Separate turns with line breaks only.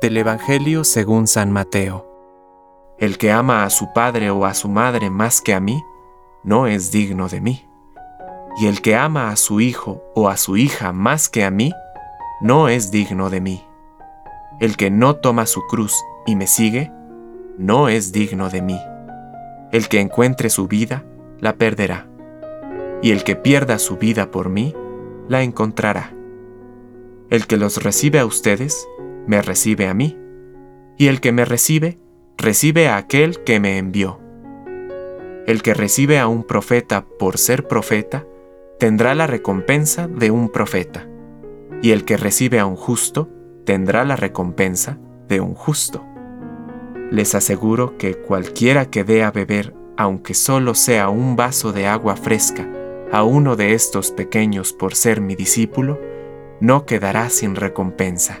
Del Evangelio según San Mateo. El que ama a su padre o a su madre más que a mí, no es digno de mí. Y el que ama a su hijo o a su hija más que a mí, no es digno de mí. El que no toma su cruz y me sigue, no es digno de mí. El que encuentre su vida, la perderá. Y el que pierda su vida por mí, la encontrará. El que los recibe a ustedes, me recibe a mí. Y el que me recibe, recibe a aquel que me envió. El que recibe a un profeta por ser profeta, tendrá la recompensa de un profeta. Y el que recibe a un justo, tendrá la recompensa de un justo. Les aseguro que cualquiera que dé a beber, aunque solo sea un vaso de agua fresca, a uno de estos pequeños por ser mi discípulo, no quedará sin recompensa.